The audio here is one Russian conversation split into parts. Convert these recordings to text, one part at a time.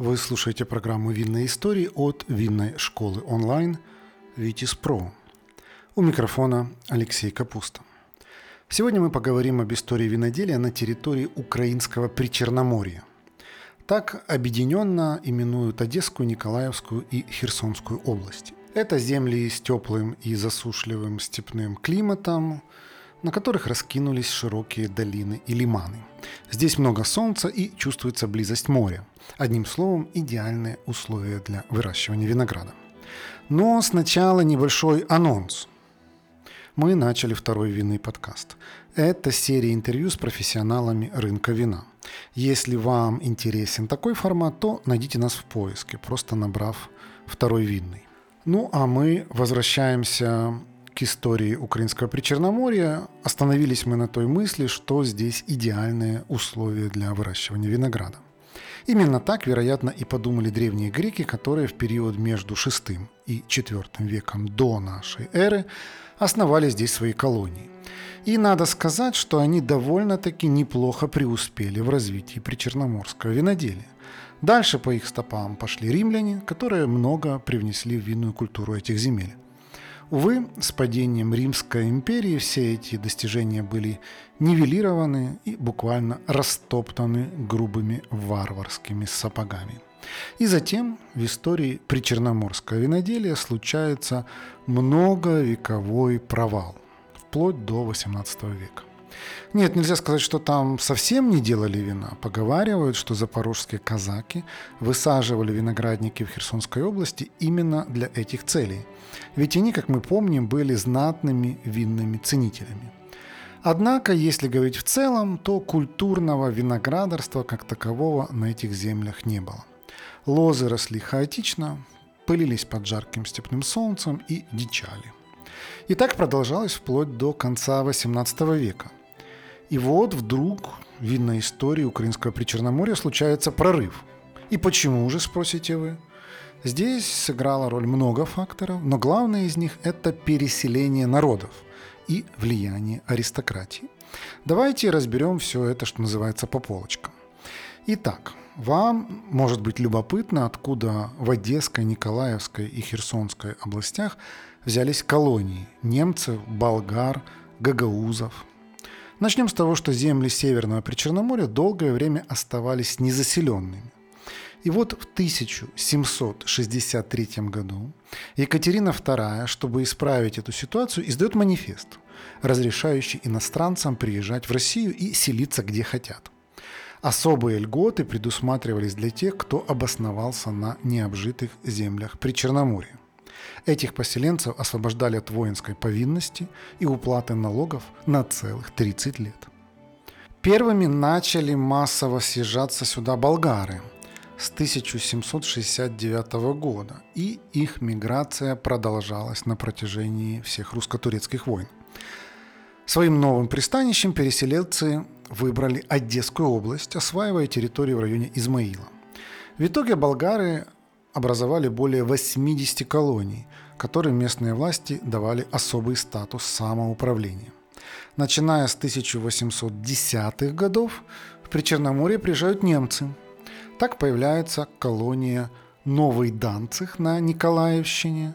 Вы слушаете программу «Винные истории» от винной школы онлайн «Витис Про». У микрофона Алексей Капуста. Сегодня мы поговорим об истории виноделия на территории украинского Причерноморья. Так объединенно именуют Одесскую, Николаевскую и Херсонскую области. Это земли с теплым и засушливым степным климатом, на которых раскинулись широкие долины и лиманы. Здесь много солнца и чувствуется близость моря. Одним словом, идеальные условия для выращивания винограда. Но сначала небольшой анонс. Мы начали второй винный подкаст. Это серия интервью с профессионалами рынка вина. Если вам интересен такой формат, то найдите нас в поиске, просто набрав второй винный. Ну а мы возвращаемся к истории Украинского Причерноморья, остановились мы на той мысли, что здесь идеальные условия для выращивания винограда. Именно так, вероятно, и подумали древние греки, которые в период между VI и IV веком до нашей эры основали здесь свои колонии. И надо сказать, что они довольно-таки неплохо преуспели в развитии причерноморского виноделия. Дальше по их стопам пошли римляне, которые много привнесли в винную культуру этих земель. Увы, с падением Римской империи все эти достижения были нивелированы и буквально растоптаны грубыми варварскими сапогами. И затем в истории причерноморского виноделия случается многовековой провал, вплоть до XVIII века. Нет, нельзя сказать, что там совсем не делали вина. Поговаривают, что запорожские казаки высаживали виноградники в Херсонской области именно для этих целей. Ведь они, как мы помним, были знатными винными ценителями. Однако, если говорить в целом, то культурного виноградарства как такового на этих землях не было. Лозы росли хаотично, пылились под жарким степным солнцем и дичали. И так продолжалось вплоть до конца XVIII века – и вот вдруг в винной истории украинского Причерноморья случается прорыв. И почему же, спросите вы? Здесь сыграла роль много факторов, но главное из них – это переселение народов и влияние аристократии. Давайте разберем все это, что называется, по полочкам. Итак, вам может быть любопытно, откуда в Одесской, Николаевской и Херсонской областях взялись колонии немцев, болгар, гагаузов, Начнем с того, что земли Северного Причерноморья долгое время оставались незаселенными. И вот в 1763 году Екатерина II, чтобы исправить эту ситуацию, издает манифест, разрешающий иностранцам приезжать в Россию и селиться где хотят. Особые льготы предусматривались для тех, кто обосновался на необжитых землях Причерноморья. Этих поселенцев освобождали от воинской повинности и уплаты налогов на целых 30 лет. Первыми начали массово съезжаться сюда болгары с 1769 года, и их миграция продолжалась на протяжении всех русско-турецких войн. Своим новым пристанищем переселенцы выбрали Одесскую область, осваивая территорию в районе Измаила. В итоге болгары образовали более 80 колоний, которым местные власти давали особый статус самоуправления. Начиная с 1810-х годов в Причерноморье приезжают немцы. Так появляется колония Новый Данцих на Николаевщине,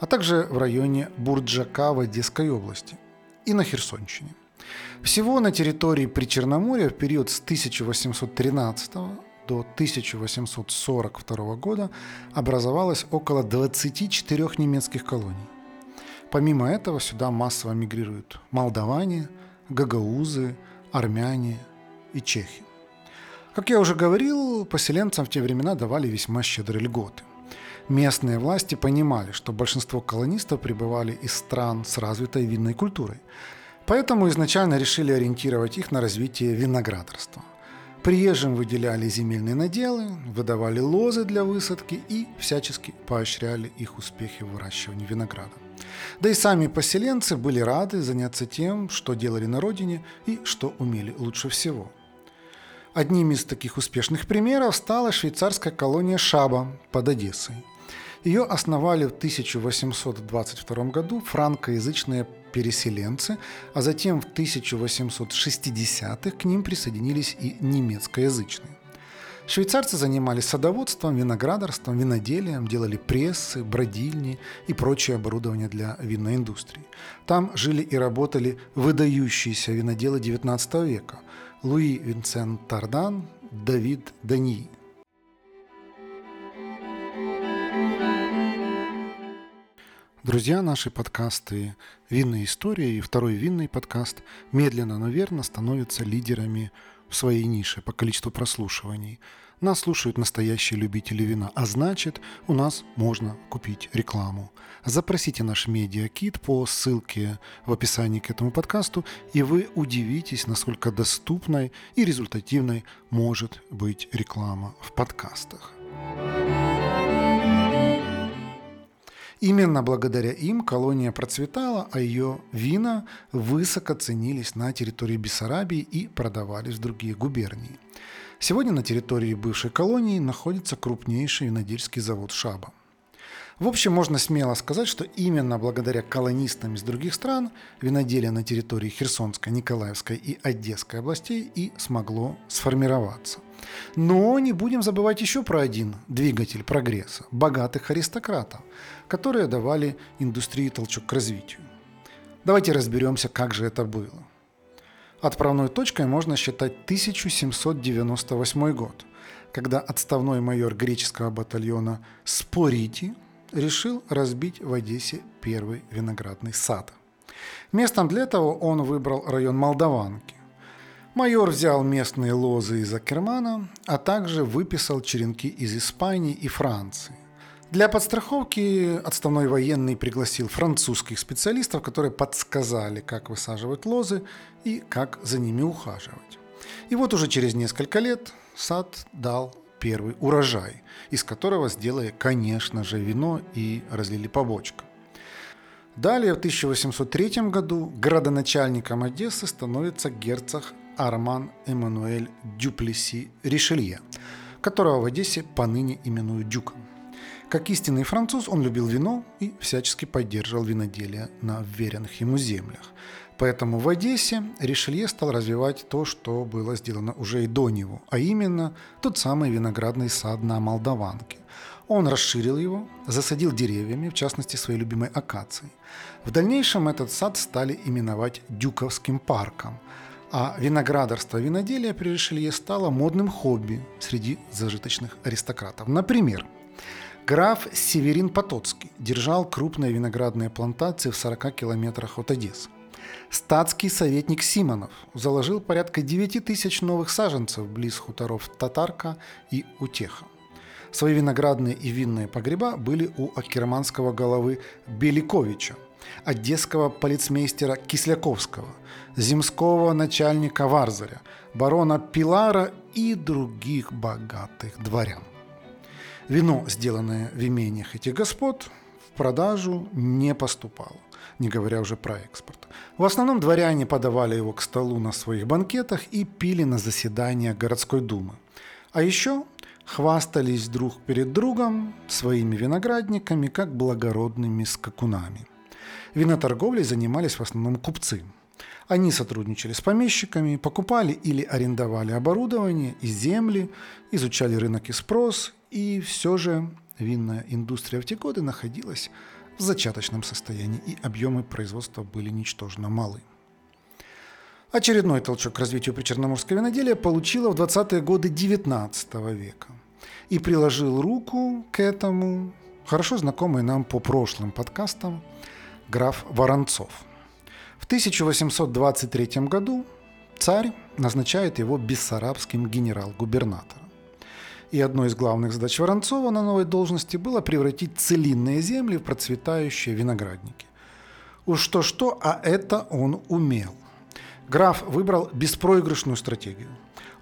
а также в районе Бурджака в Одесской области и на Херсонщине. Всего на территории Причерноморья в период с 1813 до 1842 года образовалось около 24 немецких колоний. Помимо этого сюда массово мигрируют молдаване, гагаузы, армяне и чехи. Как я уже говорил, поселенцам в те времена давали весьма щедрые льготы. Местные власти понимали, что большинство колонистов пребывали из стран с развитой винной культурой, поэтому изначально решили ориентировать их на развитие виноградарства – Приезжим выделяли земельные наделы, выдавали лозы для высадки и всячески поощряли их успехи в выращивании винограда. Да и сами поселенцы были рады заняться тем, что делали на родине и что умели лучше всего. Одним из таких успешных примеров стала швейцарская колония Шаба под Одессой. Ее основали в 1822 году франкоязычные переселенцы, а затем в 1860-х к ним присоединились и немецкоязычные. Швейцарцы занимались садоводством, виноградарством, виноделием, делали прессы, бродильни и прочее оборудование для винной индустрии. Там жили и работали выдающиеся виноделы XIX века – Луи Винсент Тардан, Давид Даньи. Друзья, наши подкасты «Винная история» и второй винный подкаст медленно, но верно становятся лидерами в своей нише по количеству прослушиваний. Нас слушают настоящие любители вина, а значит, у нас можно купить рекламу. Запросите наш медиакит по ссылке в описании к этому подкасту, и вы удивитесь, насколько доступной и результативной может быть реклама в подкастах. Именно благодаря им колония процветала, а ее вина высоко ценились на территории Бессарабии и продавались в другие губернии. Сегодня на территории бывшей колонии находится крупнейший винодельский завод «Шаба». В общем, можно смело сказать, что именно благодаря колонистам из других стран виноделие на территории Херсонской, Николаевской и Одесской областей и смогло сформироваться. Но не будем забывать еще про один двигатель прогресса – богатых аристократов, которые давали индустрии толчок к развитию. Давайте разберемся, как же это было. Отправной точкой можно считать 1798 год, когда отставной майор греческого батальона Спорити решил разбить в Одессе первый виноградный сад. Местом для этого он выбрал район Молдаванки. Майор взял местные лозы из Акермана, а также выписал черенки из Испании и Франции. Для подстраховки отставной военный пригласил французских специалистов, которые подсказали, как высаживать лозы и как за ними ухаживать. И вот уже через несколько лет сад дал первый урожай, из которого сделали, конечно же, вино и разлили по бочкам. Далее в 1803 году градоначальником Одессы становится герцог Арман Эммануэль Дюплеси Ришелье, которого в Одессе поныне именуют Дюком. Как истинный француз, он любил вино и всячески поддерживал виноделие на вверенных ему землях. Поэтому в Одессе Ришелье стал развивать то, что было сделано уже и до него, а именно тот самый виноградный сад на Молдаванке. Он расширил его, засадил деревьями, в частности своей любимой акацией. В дальнейшем этот сад стали именовать Дюковским парком, а виноградарство виноделие при Ришелье стало модным хобби среди зажиточных аристократов. Например, Граф Северин Потоцкий держал крупные виноградные плантации в 40 километрах от Одессы. Статский советник Симонов заложил порядка 9 тысяч новых саженцев близ хуторов Татарка и Утеха. Свои виноградные и винные погреба были у акерманского головы Беликовича, одесского полицмейстера Кисляковского, земского начальника Варзаря, барона Пилара и других богатых дворян. Вино, сделанное в имениях этих господ, в продажу не поступало, не говоря уже про экспорт. В основном дворяне подавали его к столу на своих банкетах и пили на заседаниях городской думы. А еще хвастались друг перед другом своими виноградниками, как благородными скакунами. Виноторговлей занимались в основном купцы. Они сотрудничали с помещиками, покупали или арендовали оборудование и земли, изучали рынок и спрос и все же винная индустрия в те годы находилась в зачаточном состоянии, и объемы производства были ничтожно малы. Очередной толчок к развитию причерноморского виноделия получила в 20-е годы XIX века. И приложил руку к этому хорошо знакомый нам по прошлым подкастам граф Воронцов. В 1823 году царь назначает его бессарабским генерал-губернатором. И одной из главных задач Воронцова на новой должности было превратить целинные земли в процветающие виноградники. Уж что-что, а это он умел. Граф выбрал беспроигрышную стратегию.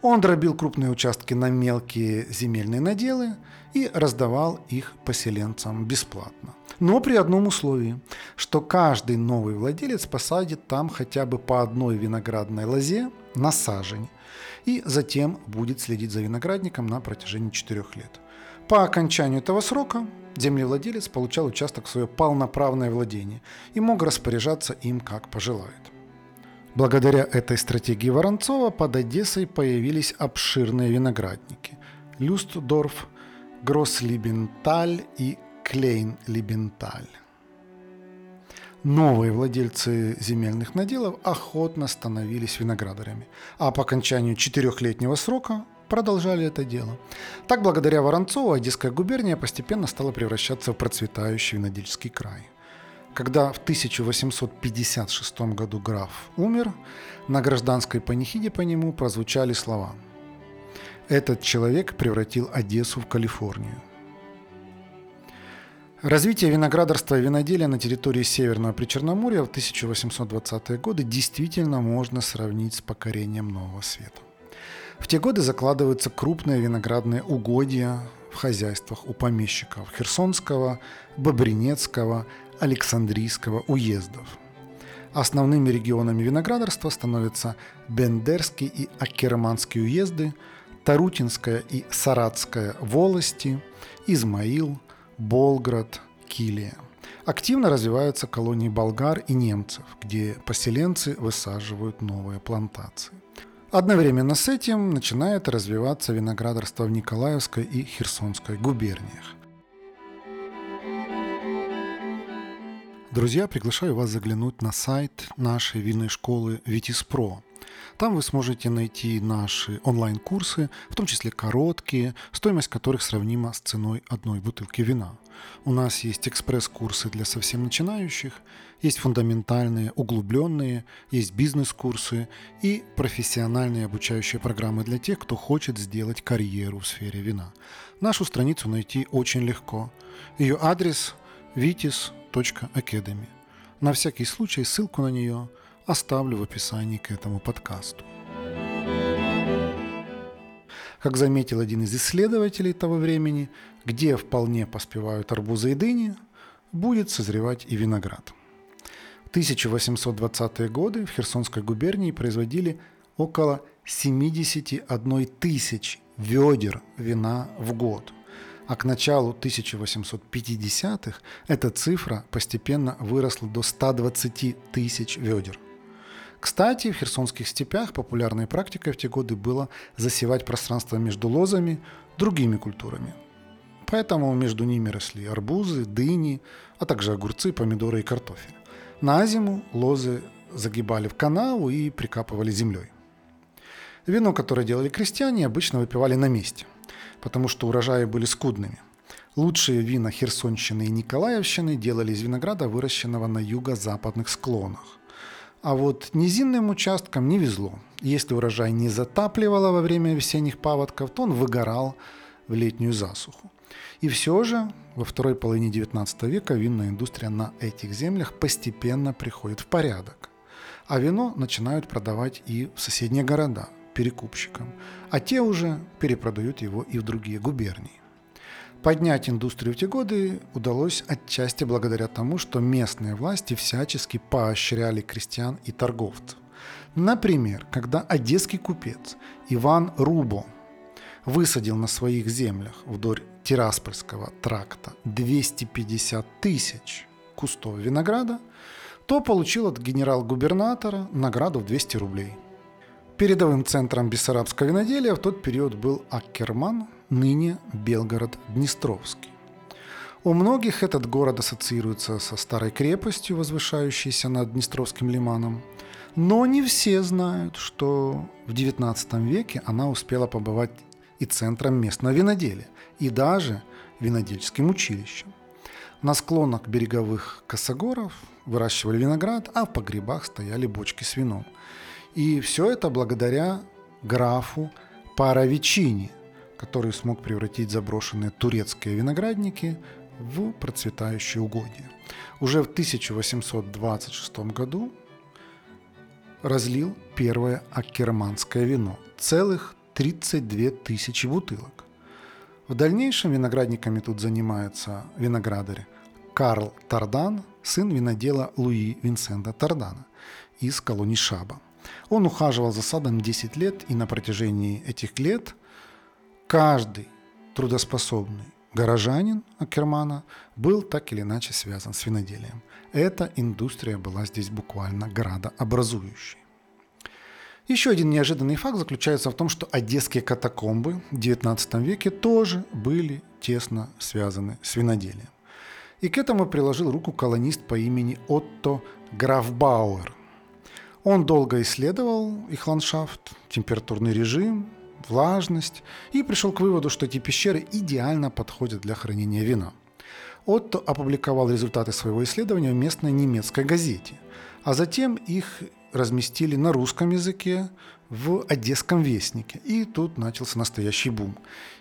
Он дробил крупные участки на мелкие земельные наделы и раздавал их поселенцам бесплатно. Но при одном условии, что каждый новый владелец посадит там хотя бы по одной виноградной лозе на сажень – и затем будет следить за виноградником на протяжении 4 лет. По окончанию этого срока землевладелец получал участок в свое полноправное владение и мог распоряжаться им как пожелает. Благодаря этой стратегии Воронцова под Одессой появились обширные виноградники. Люстдорф, Гросслибенталь и Клейн-Либенталь. Новые владельцы земельных наделов охотно становились виноградарями, а по окончанию четырехлетнего срока продолжали это дело. Так, благодаря Воронцову, Одесская губерния постепенно стала превращаться в процветающий винодельский край. Когда в 1856 году граф умер, на гражданской панихиде по нему прозвучали слова «Этот человек превратил Одессу в Калифорнию». Развитие виноградарства и виноделия на территории Северного Причерноморья в 1820-е годы действительно можно сравнить с покорением Нового Света. В те годы закладываются крупные виноградные угодья в хозяйствах у помещиков Херсонского, Бобринецкого, Александрийского уездов. Основными регионами виноградарства становятся Бендерский и Акерманский уезды, Тарутинская и Саратская волости, Измаил – Болград, Килия. Активно развиваются колонии болгар и немцев, где поселенцы высаживают новые плантации. Одновременно с этим начинает развиваться виноградарство в Николаевской и Херсонской губерниях. Друзья, приглашаю вас заглянуть на сайт нашей винной школы Витиспро. Там вы сможете найти наши онлайн-курсы, в том числе короткие, стоимость которых сравнима с ценой одной бутылки вина. У нас есть экспресс-курсы для совсем начинающих, есть фундаментальные, углубленные, есть бизнес-курсы и профессиональные обучающие программы для тех, кто хочет сделать карьеру в сфере вина. Нашу страницу найти очень легко. Ее адрес vitis.academy. На всякий случай ссылку на нее – оставлю в описании к этому подкасту. Как заметил один из исследователей того времени, где вполне поспевают арбузы и дыни, будет созревать и виноград. В 1820-е годы в Херсонской губернии производили около 71 тысяч ведер вина в год. А к началу 1850-х эта цифра постепенно выросла до 120 тысяч ведер – кстати, в херсонских степях популярной практикой в те годы было засевать пространство между лозами другими культурами. Поэтому между ними росли арбузы, дыни, а также огурцы, помидоры и картофель. На зиму лозы загибали в канаву и прикапывали землей. Вино, которое делали крестьяне, обычно выпивали на месте, потому что урожаи были скудными. Лучшие вина Херсонщины и Николаевщины делали из винограда, выращенного на юго-западных склонах. А вот низинным участкам не везло. Если урожай не затапливало во время весенних паводков, то он выгорал в летнюю засуху. И все же во второй половине XIX века винная индустрия на этих землях постепенно приходит в порядок. А вино начинают продавать и в соседние города перекупщикам, а те уже перепродают его и в другие губернии. Поднять индустрию в те годы удалось отчасти благодаря тому, что местные власти всячески поощряли крестьян и торговцев. Например, когда одесский купец Иван Рубо высадил на своих землях вдоль Тираспольского тракта 250 тысяч кустов винограда, то получил от генерал-губернатора награду в 200 рублей. Передовым центром бессарабского виноделия в тот период был Аккерман, ныне Белгород-Днестровский. У многих этот город ассоциируется со старой крепостью, возвышающейся над Днестровским лиманом, но не все знают, что в XIX веке она успела побывать и центром местного виноделия, и даже винодельским училищем. На склонах береговых косогоров выращивали виноград, а в погребах стояли бочки с вином. И все это благодаря графу Паровичини – который смог превратить заброшенные турецкие виноградники в процветающие угодья. Уже в 1826 году разлил первое аккерманское вино – целых 32 тысячи бутылок. В дальнейшем виноградниками тут занимаются виноградари Карл Тардан, сын винодела Луи Винсента Тардана из колонии Шаба. Он ухаживал за садом 10 лет и на протяжении этих лет каждый трудоспособный горожанин Акермана был так или иначе связан с виноделием. Эта индустрия была здесь буквально градообразующей. Еще один неожиданный факт заключается в том, что одесские катакомбы в XIX веке тоже были тесно связаны с виноделием. И к этому приложил руку колонист по имени Отто Графбауэр. Он долго исследовал их ландшафт, температурный режим, влажность и пришел к выводу, что эти пещеры идеально подходят для хранения вина. Отто опубликовал результаты своего исследования в местной немецкой газете, а затем их разместили на русском языке в Одесском вестнике. И тут начался настоящий бум.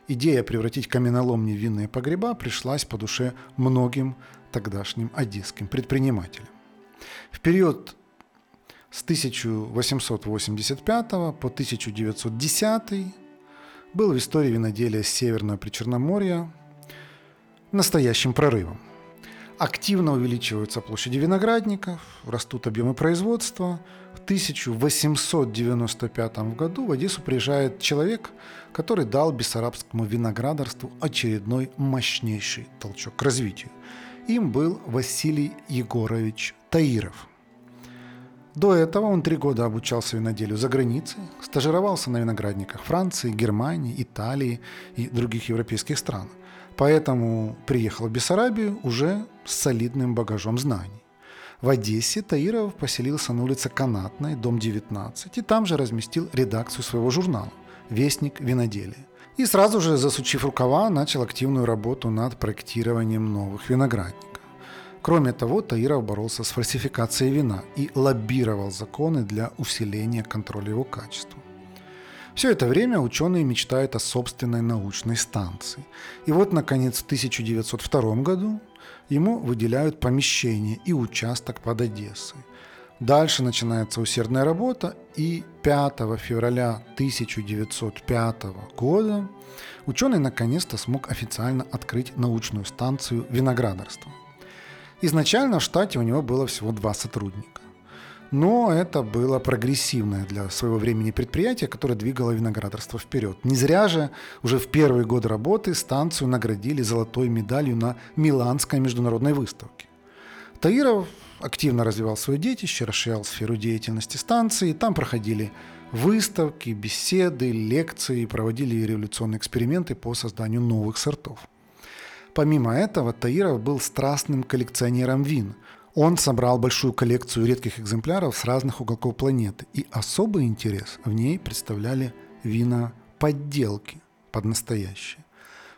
Идея превратить каменоломни в винные погреба пришлась по душе многим тогдашним одесским предпринимателям. В период с 1885 по 1910 был в истории виноделия Северного Причерноморья настоящим прорывом. Активно увеличиваются площади виноградников, растут объемы производства. В 1895 году в Одессу приезжает человек, который дал бессарабскому виноградарству очередной мощнейший толчок к развитию. Им был Василий Егорович Таиров – до этого он три года обучался виноделию за границей, стажировался на виноградниках Франции, Германии, Италии и других европейских стран. Поэтому приехал в Бессарабию уже с солидным багажом знаний. В Одессе Таиров поселился на улице Канатной, дом 19, и там же разместил редакцию своего журнала «Вестник виноделия». И сразу же, засучив рукава, начал активную работу над проектированием новых виноградников. Кроме того, Таиров боролся с фальсификацией вина и лоббировал законы для усиления контроля его качества. Все это время ученые мечтают о собственной научной станции. И вот, наконец, в 1902 году ему выделяют помещение и участок под Одессой. Дальше начинается усердная работа, и 5 февраля 1905 года ученый наконец-то смог официально открыть научную станцию виноградарства. Изначально в штате у него было всего два сотрудника. Но это было прогрессивное для своего времени предприятие, которое двигало виноградарство вперед. Не зря же уже в первый год работы станцию наградили золотой медалью на Миланской международной выставке. Таиров активно развивал свое детище, расширял сферу деятельности станции. Там проходили выставки, беседы, лекции, проводили революционные эксперименты по созданию новых сортов. Помимо этого, Таиров был страстным коллекционером вин. Он собрал большую коллекцию редких экземпляров с разных уголков планеты, и особый интерес в ней представляли вина подделки под настоящие.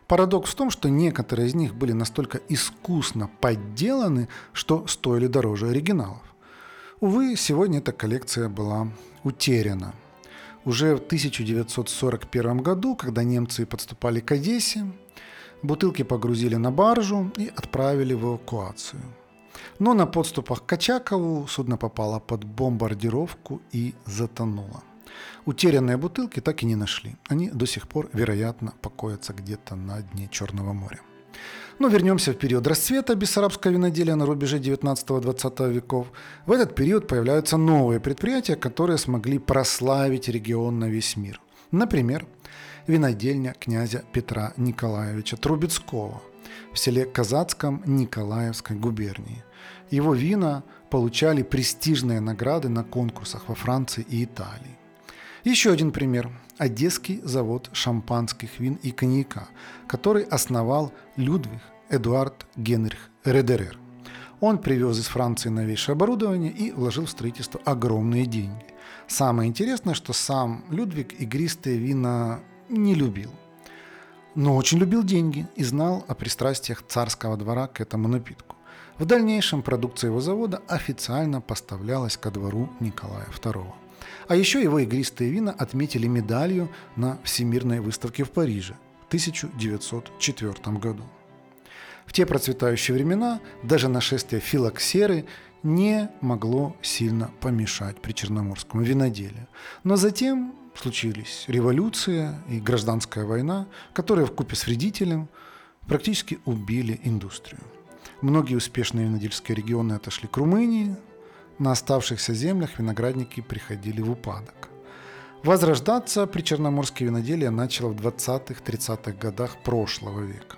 Парадокс в том, что некоторые из них были настолько искусно подделаны, что стоили дороже оригиналов. Увы, сегодня эта коллекция была утеряна. Уже в 1941 году, когда немцы подступали к Одессе, Бутылки погрузили на баржу и отправили в эвакуацию. Но на подступах к Очакову судно попало под бомбардировку и затонуло. Утерянные бутылки так и не нашли. Они до сих пор, вероятно, покоятся где-то на дне Черного моря. Но вернемся в период расцвета бессарабского виноделия на рубеже 19-20 веков. В этот период появляются новые предприятия, которые смогли прославить регион на весь мир. Например, винодельня князя Петра Николаевича Трубецкого в селе Казацком Николаевской губернии. Его вина получали престижные награды на конкурсах во Франции и Италии. Еще один пример – Одесский завод шампанских вин и коньяка, который основал Людвиг Эдуард Генрих Редерер. Он привез из Франции новейшее оборудование и вложил в строительство огромные деньги. Самое интересное, что сам Людвиг игристые вина не любил. Но очень любил деньги и знал о пристрастиях царского двора к этому напитку. В дальнейшем продукция его завода официально поставлялась ко двору Николая II. А еще его игристые вина отметили медалью на Всемирной выставке в Париже в 1904 году. В те процветающие времена даже нашествие филоксеры не могло сильно помешать причерноморскому виноделию. Но затем случились революция и гражданская война, которые в купе с вредителем практически убили индустрию. Многие успешные винодельские регионы отошли к Румынии, на оставшихся землях виноградники приходили в упадок. Возрождаться причерноморское виноделие начало в 20-30-х годах прошлого века.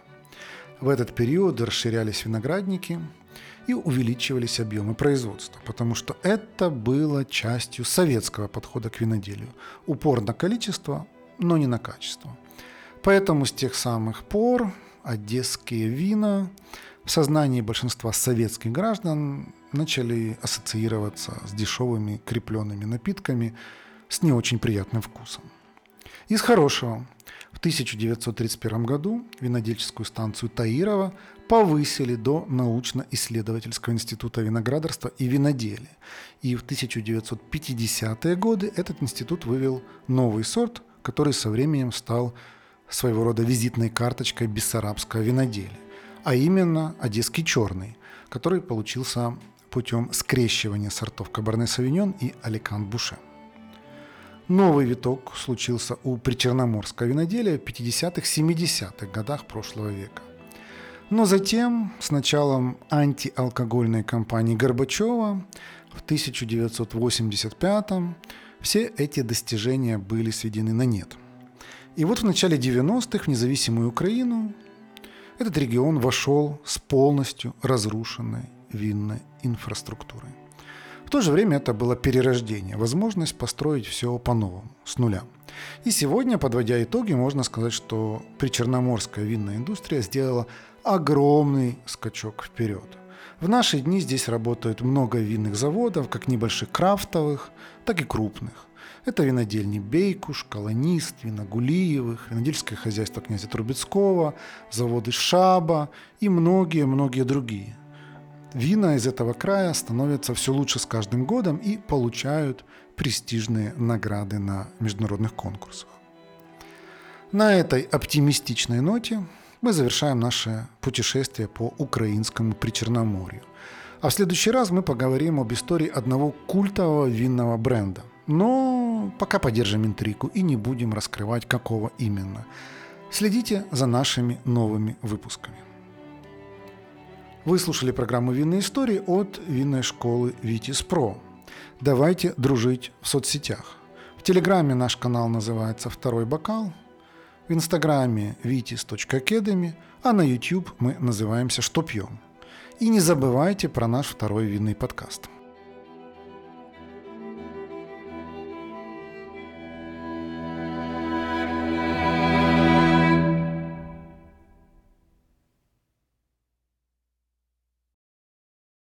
В этот период расширялись виноградники, и увеличивались объемы производства, потому что это было частью советского подхода к виноделию. Упор на количество, но не на качество. Поэтому с тех самых пор одесские вина в сознании большинства советских граждан начали ассоциироваться с дешевыми крепленными напитками с не очень приятным вкусом. Из хорошего. В 1931 году винодельческую станцию Таирова повысили до научно-исследовательского института виноградарства и виноделия. И в 1950-е годы этот институт вывел новый сорт, который со временем стал своего рода визитной карточкой бессарабского виноделия, а именно одесский черный, который получился путем скрещивания сортов Кабарне Савиньон и Аликант Буше. Новый виток случился у причерноморского виноделия в 50-70-х годах прошлого века. Но затем, с началом антиалкогольной кампании Горбачева в 1985-м, все эти достижения были сведены на нет. И вот в начале 90-х в независимую Украину этот регион вошел с полностью разрушенной винной инфраструктурой. В то же время это было перерождение, возможность построить все по-новому, с нуля. И сегодня, подводя итоги, можно сказать, что причерноморская винная индустрия сделала огромный скачок вперед. В наши дни здесь работают много винных заводов, как небольших крафтовых, так и крупных. Это винодельни Бейкуш, Колонист, Виногулиевых, винодельское хозяйство князя Трубецкого, заводы Шаба и многие-многие другие – Вина из этого края становятся все лучше с каждым годом и получают престижные награды на международных конкурсах. На этой оптимистичной ноте мы завершаем наше путешествие по украинскому Причерноморью. А в следующий раз мы поговорим об истории одного культового винного бренда. Но пока поддержим интригу и не будем раскрывать, какого именно. Следите за нашими новыми выпусками. Вы слушали программу «Винные истории» от винной школы «Витис Про». Давайте дружить в соцсетях. В Телеграме наш канал называется «Второй бокал», в Инстаграме vitis.academy, а на YouTube мы называемся «Что пьем». И не забывайте про наш второй винный подкаст –